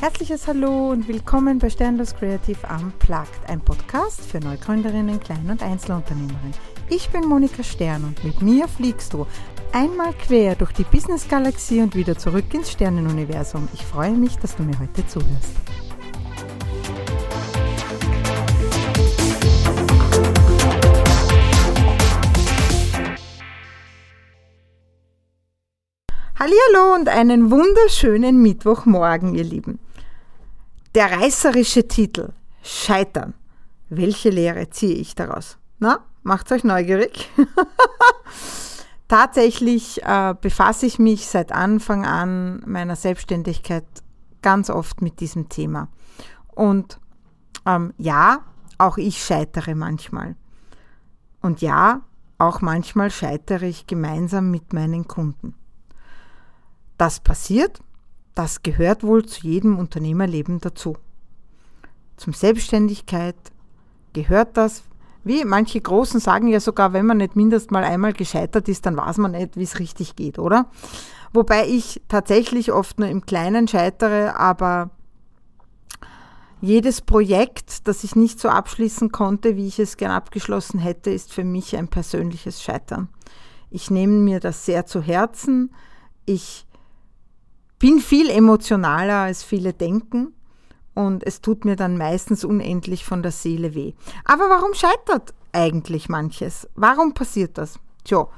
Herzliches Hallo und willkommen bei Sternlos Creative Unplugged, ein Podcast für Neugründerinnen, Klein- und Einzelunternehmerinnen. Ich bin Monika Stern und mit mir fliegst du einmal quer durch die Business-Galaxie und wieder zurück ins Sternenuniversum. Ich freue mich, dass du mir heute zuhörst. Hallo und einen wunderschönen Mittwochmorgen, ihr Lieben. Der reißerische Titel Scheitern. Welche Lehre ziehe ich daraus? Na, macht's euch neugierig. Tatsächlich äh, befasse ich mich seit Anfang an meiner Selbstständigkeit ganz oft mit diesem Thema. Und ähm, ja, auch ich scheitere manchmal. Und ja, auch manchmal scheitere ich gemeinsam mit meinen Kunden. Das passiert das gehört wohl zu jedem Unternehmerleben dazu. Zum Selbstständigkeit gehört das. Wie manche Großen sagen ja sogar, wenn man nicht mindestens mal einmal gescheitert ist, dann weiß man nicht, wie es richtig geht, oder? Wobei ich tatsächlich oft nur im Kleinen scheitere, aber jedes Projekt, das ich nicht so abschließen konnte, wie ich es gern abgeschlossen hätte, ist für mich ein persönliches Scheitern. Ich nehme mir das sehr zu Herzen. Ich bin viel emotionaler, als viele denken und es tut mir dann meistens unendlich von der Seele weh. Aber warum scheitert eigentlich manches? Warum passiert das? Tja,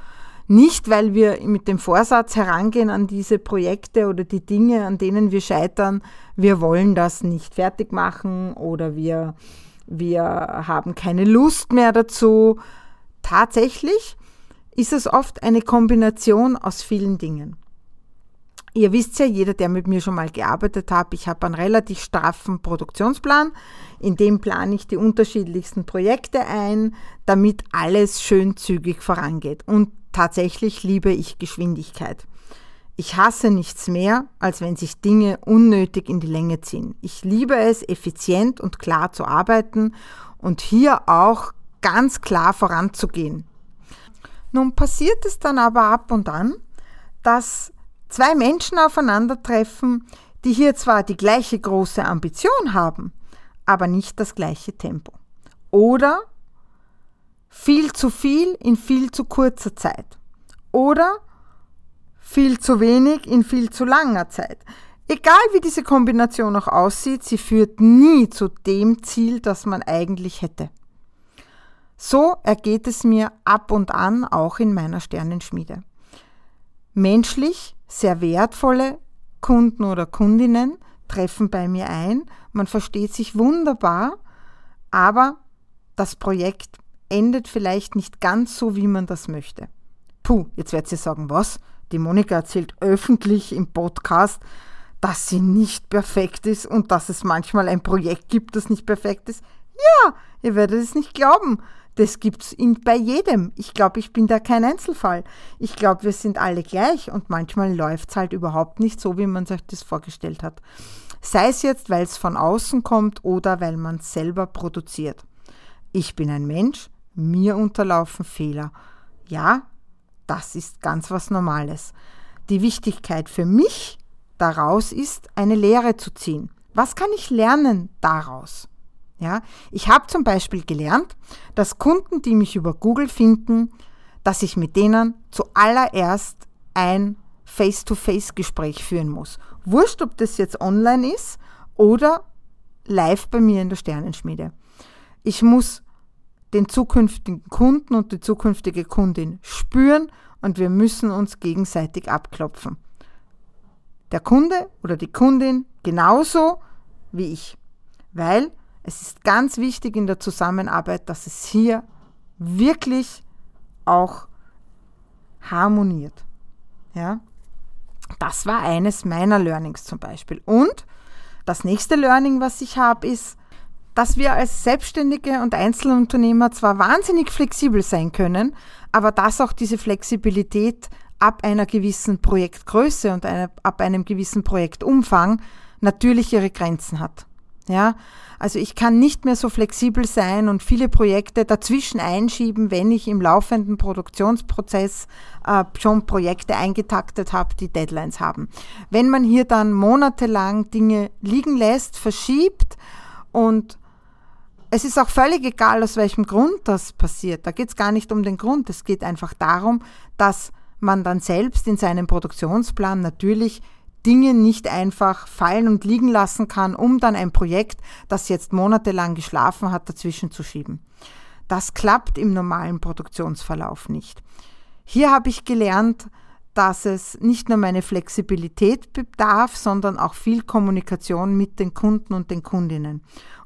nicht, weil wir mit dem Vorsatz herangehen an diese Projekte oder die Dinge, an denen wir scheitern, wir wollen das nicht fertig machen oder wir, wir haben keine Lust mehr dazu. Tatsächlich ist es oft eine Kombination aus vielen Dingen. Ihr wisst ja, jeder, der mit mir schon mal gearbeitet hat, ich habe einen relativ straffen Produktionsplan. In dem plane ich die unterschiedlichsten Projekte ein, damit alles schön zügig vorangeht. Und tatsächlich liebe ich Geschwindigkeit. Ich hasse nichts mehr, als wenn sich Dinge unnötig in die Länge ziehen. Ich liebe es, effizient und klar zu arbeiten und hier auch ganz klar voranzugehen. Nun passiert es dann aber ab und an, dass zwei Menschen aufeinandertreffen, die hier zwar die gleiche große Ambition haben, aber nicht das gleiche Tempo. Oder viel zu viel in viel zu kurzer Zeit. Oder viel zu wenig in viel zu langer Zeit. Egal wie diese Kombination auch aussieht, sie führt nie zu dem Ziel, das man eigentlich hätte. So ergeht es mir ab und an auch in meiner Sternenschmiede. Menschlich sehr wertvolle Kunden oder Kundinnen treffen bei mir ein. Man versteht sich wunderbar, aber das Projekt endet vielleicht nicht ganz so, wie man das möchte. Puh, jetzt werdet ihr sagen, was? Die Monika erzählt öffentlich im Podcast, dass sie nicht perfekt ist und dass es manchmal ein Projekt gibt, das nicht perfekt ist. Ja, ihr werdet es nicht glauben. Das gibt's in, bei jedem. Ich glaube, ich bin da kein Einzelfall. Ich glaube, wir sind alle gleich und manchmal läuft's halt überhaupt nicht so, wie man sich das vorgestellt hat. Sei es jetzt, weil es von außen kommt oder weil man es selber produziert. Ich bin ein Mensch, mir unterlaufen Fehler. Ja, das ist ganz was Normales. Die Wichtigkeit für mich daraus ist, eine Lehre zu ziehen. Was kann ich lernen daraus? Ja, ich habe zum Beispiel gelernt, dass Kunden, die mich über Google finden, dass ich mit denen zuallererst ein Face-to-Face-Gespräch führen muss. Wurscht, ob das jetzt online ist oder live bei mir in der Sternenschmiede. Ich muss den zukünftigen Kunden und die zukünftige Kundin spüren und wir müssen uns gegenseitig abklopfen. Der Kunde oder die Kundin genauso wie ich. Weil es ist ganz wichtig in der Zusammenarbeit, dass es hier wirklich auch harmoniert. Ja? Das war eines meiner Learnings zum Beispiel. Und das nächste Learning, was ich habe, ist, dass wir als Selbstständige und Einzelunternehmer zwar wahnsinnig flexibel sein können, aber dass auch diese Flexibilität ab einer gewissen Projektgröße und eine, ab einem gewissen Projektumfang natürlich ihre Grenzen hat. Ja, also ich kann nicht mehr so flexibel sein und viele Projekte dazwischen einschieben, wenn ich im laufenden Produktionsprozess äh, schon Projekte eingetaktet habe, die Deadlines haben. Wenn man hier dann monatelang Dinge liegen lässt, verschiebt und es ist auch völlig egal, aus welchem Grund das passiert. Da geht es gar nicht um den Grund. Es geht einfach darum, dass man dann selbst in seinem Produktionsplan natürlich Dinge nicht einfach fallen und liegen lassen kann, um dann ein Projekt, das jetzt monatelang geschlafen hat, dazwischen zu schieben. Das klappt im normalen Produktionsverlauf nicht. Hier habe ich gelernt, dass es nicht nur meine Flexibilität bedarf, sondern auch viel Kommunikation mit den Kunden und den Kundinnen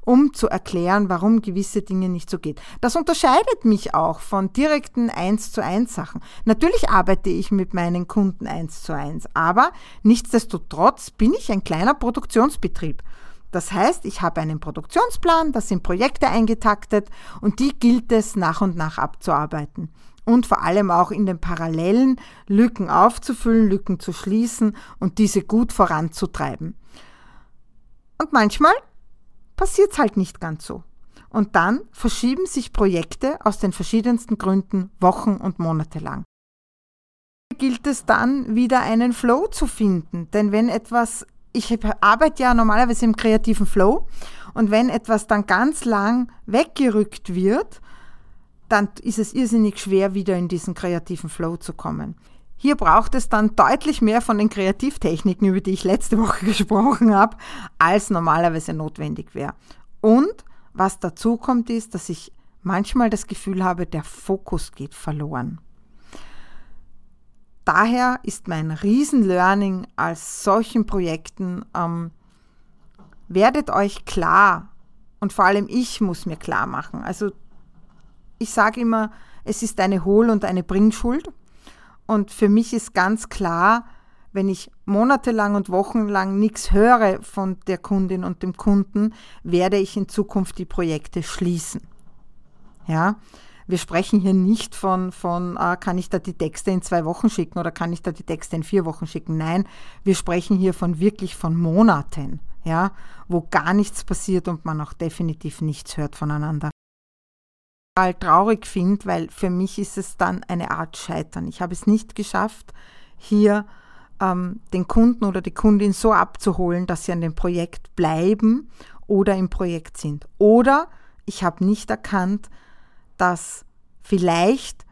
um zu erklären, warum gewisse Dinge nicht so geht. Das unterscheidet mich auch von direkten 1 zu 1 Sachen. Natürlich arbeite ich mit meinen Kunden 1 zu 1, aber nichtsdestotrotz bin ich ein kleiner Produktionsbetrieb. Das heißt, ich habe einen Produktionsplan, da sind Projekte eingetaktet und die gilt es nach und nach abzuarbeiten. Und vor allem auch in den Parallelen Lücken aufzufüllen, Lücken zu schließen und diese gut voranzutreiben. Und manchmal passiert es halt nicht ganz so. Und dann verschieben sich Projekte aus den verschiedensten Gründen Wochen und Monate lang. Gilt es dann wieder einen Flow zu finden, denn wenn etwas, ich arbeite ja normalerweise im kreativen Flow und wenn etwas dann ganz lang weggerückt wird, dann ist es irrsinnig schwer, wieder in diesen kreativen Flow zu kommen. Hier braucht es dann deutlich mehr von den Kreativtechniken, über die ich letzte Woche gesprochen habe, als normalerweise notwendig wäre. Und was dazu kommt, ist, dass ich manchmal das Gefühl habe, der Fokus geht verloren. Daher ist mein Riesenlearning als solchen Projekten, ähm, werdet euch klar, und vor allem ich muss mir klar machen. Also ich sage immer, es ist eine Hohl- und eine Bringschuld. Und für mich ist ganz klar, wenn ich monatelang und wochenlang nichts höre von der Kundin und dem Kunden, werde ich in Zukunft die Projekte schließen. Ja, wir sprechen hier nicht von, von äh, kann ich da die Texte in zwei Wochen schicken oder kann ich da die Texte in vier Wochen schicken. Nein, wir sprechen hier von wirklich von Monaten, ja, wo gar nichts passiert und man auch definitiv nichts hört voneinander traurig finde, weil für mich ist es dann eine Art Scheitern. Ich habe es nicht geschafft, hier ähm, den Kunden oder die Kundin so abzuholen, dass sie an dem Projekt bleiben oder im Projekt sind. Oder ich habe nicht erkannt, dass vielleicht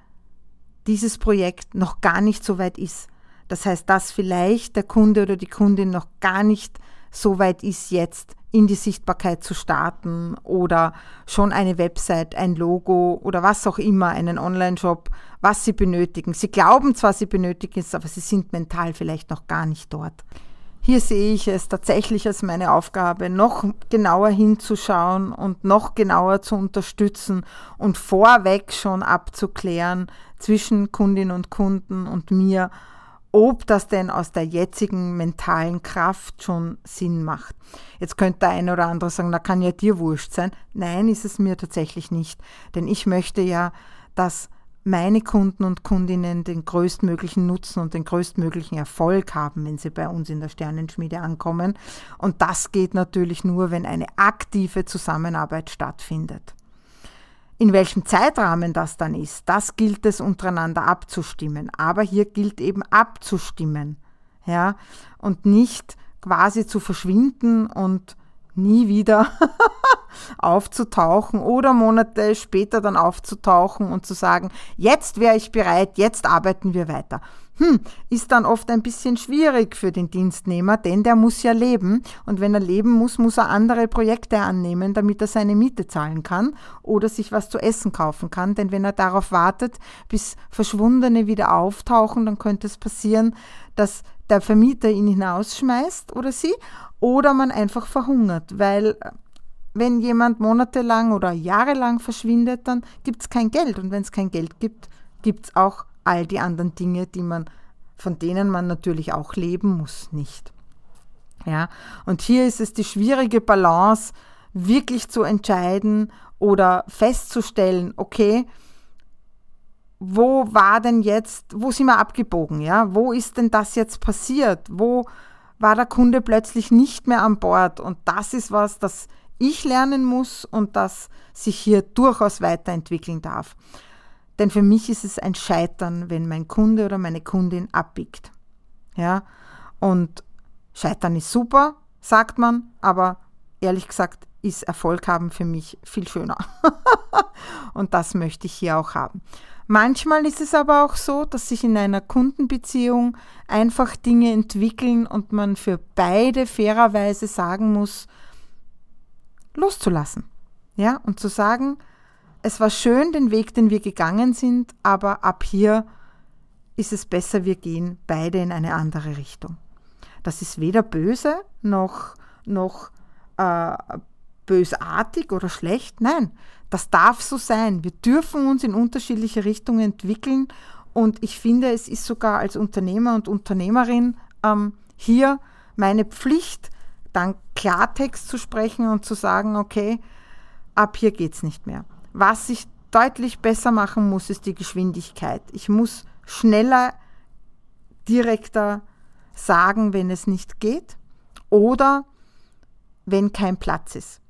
dieses Projekt noch gar nicht so weit ist. Das heißt, dass vielleicht der Kunde oder die Kundin noch gar nicht so weit ist jetzt in die Sichtbarkeit zu starten oder schon eine Website, ein Logo oder was auch immer, einen Online-Shop, was sie benötigen. Sie glauben zwar, sie benötigen es, aber sie sind mental vielleicht noch gar nicht dort. Hier sehe ich es tatsächlich als meine Aufgabe, noch genauer hinzuschauen und noch genauer zu unterstützen und vorweg schon abzuklären zwischen Kundin und Kunden und mir, ob das denn aus der jetzigen mentalen Kraft schon Sinn macht. Jetzt könnte der eine oder andere sagen, da kann ja dir wurscht sein. Nein, ist es mir tatsächlich nicht. Denn ich möchte ja, dass meine Kunden und Kundinnen den größtmöglichen Nutzen und den größtmöglichen Erfolg haben, wenn sie bei uns in der Sternenschmiede ankommen. Und das geht natürlich nur, wenn eine aktive Zusammenarbeit stattfindet. In welchem Zeitrahmen das dann ist, das gilt es untereinander abzustimmen. Aber hier gilt eben abzustimmen, ja, und nicht quasi zu verschwinden und nie wieder aufzutauchen oder Monate später dann aufzutauchen und zu sagen, jetzt wäre ich bereit, jetzt arbeiten wir weiter. Hm, ist dann oft ein bisschen schwierig für den Dienstnehmer, denn der muss ja leben. Und wenn er leben muss, muss er andere Projekte annehmen, damit er seine Miete zahlen kann oder sich was zu essen kaufen kann, denn wenn er darauf wartet, bis Verschwundene wieder auftauchen, dann könnte es passieren, dass der Vermieter ihn hinausschmeißt oder sie oder man einfach verhungert, weil wenn jemand monatelang oder jahrelang verschwindet, dann gibt es kein Geld und wenn es kein Geld gibt, gibt es auch all die anderen Dinge, die man, von denen man natürlich auch leben muss, nicht. Ja, und hier ist es die schwierige Balance, wirklich zu entscheiden oder festzustellen, okay, wo war denn jetzt, wo sind wir abgebogen, ja? Wo ist denn das jetzt passiert? Wo, war der Kunde plötzlich nicht mehr an Bord. Und das ist was, das ich lernen muss und das sich hier durchaus weiterentwickeln darf. Denn für mich ist es ein Scheitern, wenn mein Kunde oder meine Kundin abbiegt. Ja, und Scheitern ist super, sagt man, aber ehrlich gesagt ist Erfolg haben für mich viel schöner. und das möchte ich hier auch haben. Manchmal ist es aber auch so, dass sich in einer Kundenbeziehung einfach Dinge entwickeln und man für beide fairerweise sagen muss, loszulassen. Ja, und zu sagen, es war schön, den Weg, den wir gegangen sind, aber ab hier ist es besser, wir gehen beide in eine andere Richtung. Das ist weder böse noch, noch äh, bösartig oder schlecht. Nein, das darf so sein. Wir dürfen uns in unterschiedliche Richtungen entwickeln und ich finde, es ist sogar als Unternehmer und Unternehmerin ähm, hier meine Pflicht, dann Klartext zu sprechen und zu sagen, okay, ab hier geht es nicht mehr. Was ich deutlich besser machen muss, ist die Geschwindigkeit. Ich muss schneller, direkter sagen, wenn es nicht geht oder wenn kein Platz ist.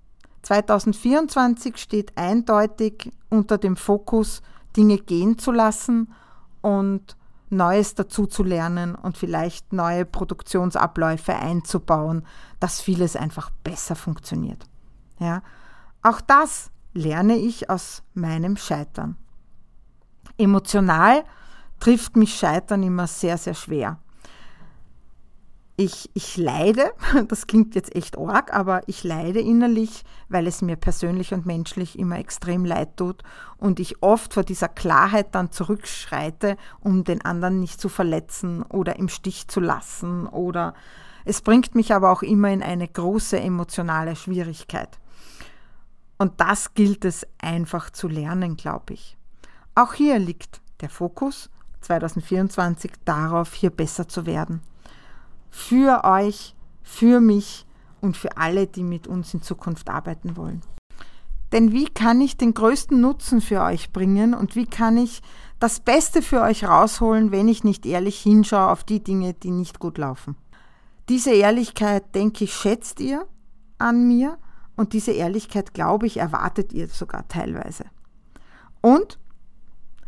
2024 steht eindeutig unter dem Fokus, Dinge gehen zu lassen und Neues dazu zu lernen und vielleicht neue Produktionsabläufe einzubauen, dass vieles einfach besser funktioniert. Ja, auch das lerne ich aus meinem Scheitern. Emotional trifft mich Scheitern immer sehr, sehr schwer ich, ich leide, das klingt jetzt echt arg, aber ich leide innerlich, weil es mir persönlich und menschlich immer extrem leid tut und ich oft vor dieser Klarheit dann zurückschreite, um den anderen nicht zu verletzen oder im Stich zu lassen oder es bringt mich aber auch immer in eine große emotionale Schwierigkeit. Und das gilt es einfach zu lernen, glaube ich. Auch hier liegt der Fokus 2024 darauf, hier besser zu werden für euch, für mich und für alle, die mit uns in Zukunft arbeiten wollen. Denn wie kann ich den größten Nutzen für euch bringen und wie kann ich das Beste für euch rausholen, wenn ich nicht ehrlich hinschaue auf die Dinge, die nicht gut laufen? Diese Ehrlichkeit, denke ich, schätzt ihr an mir und diese Ehrlichkeit, glaube ich, erwartet ihr sogar teilweise. Und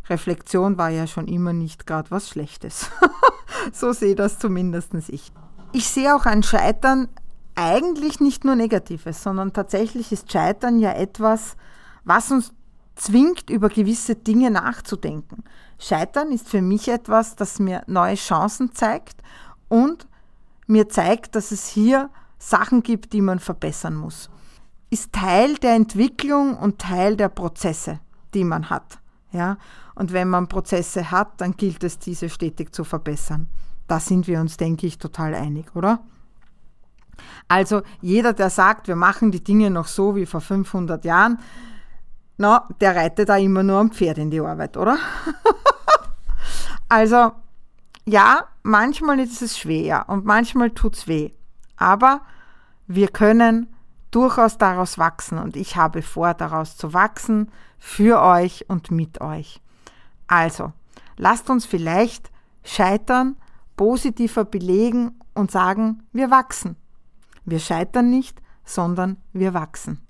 Reflexion war ja schon immer nicht gerade was Schlechtes. so sehe das zumindest ich. Ich sehe auch ein Scheitern eigentlich nicht nur Negatives, sondern tatsächlich ist Scheitern ja etwas, was uns zwingt, über gewisse Dinge nachzudenken. Scheitern ist für mich etwas, das mir neue Chancen zeigt und mir zeigt, dass es hier Sachen gibt, die man verbessern muss. Ist Teil der Entwicklung und Teil der Prozesse, die man hat. Ja? Und wenn man Prozesse hat, dann gilt es, diese stetig zu verbessern. Da sind wir uns, denke ich, total einig, oder? Also jeder, der sagt, wir machen die Dinge noch so wie vor 500 Jahren, na, der reitet da immer nur am Pferd in die Arbeit, oder? also ja, manchmal ist es schwer und manchmal tut es weh. Aber wir können durchaus daraus wachsen und ich habe vor, daraus zu wachsen, für euch und mit euch. Also, lasst uns vielleicht scheitern, positiver belegen und sagen, wir wachsen. Wir scheitern nicht, sondern wir wachsen.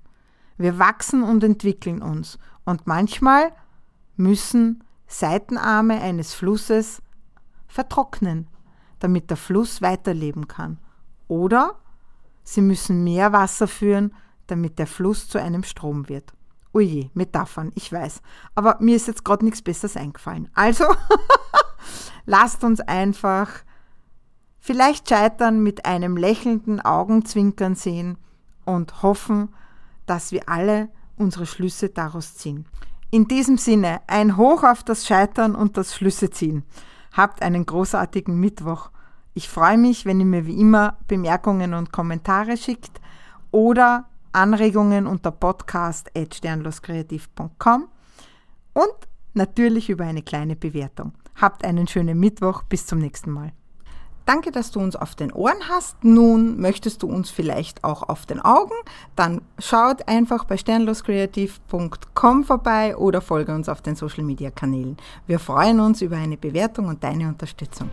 Wir wachsen und entwickeln uns. Und manchmal müssen Seitenarme eines Flusses vertrocknen, damit der Fluss weiterleben kann. Oder sie müssen mehr Wasser führen, damit der Fluss zu einem Strom wird. Oje, Metaphern, ich weiß. Aber mir ist jetzt gerade nichts Besseres eingefallen. Also, lasst uns einfach vielleicht scheitern mit einem lächelnden Augenzwinkern sehen und hoffen, dass wir alle unsere Schlüsse daraus ziehen. In diesem Sinne, ein Hoch auf das Scheitern und das Schlüsse ziehen. Habt einen großartigen Mittwoch. Ich freue mich, wenn ihr mir wie immer Bemerkungen und Kommentare schickt oder Anregungen unter podcast.sternloskreativ.com und natürlich über eine kleine Bewertung. Habt einen schönen Mittwoch, bis zum nächsten Mal. Danke, dass du uns auf den Ohren hast. Nun möchtest du uns vielleicht auch auf den Augen? Dann schaut einfach bei sternloskreativ.com vorbei oder folge uns auf den Social Media Kanälen. Wir freuen uns über eine Bewertung und deine Unterstützung.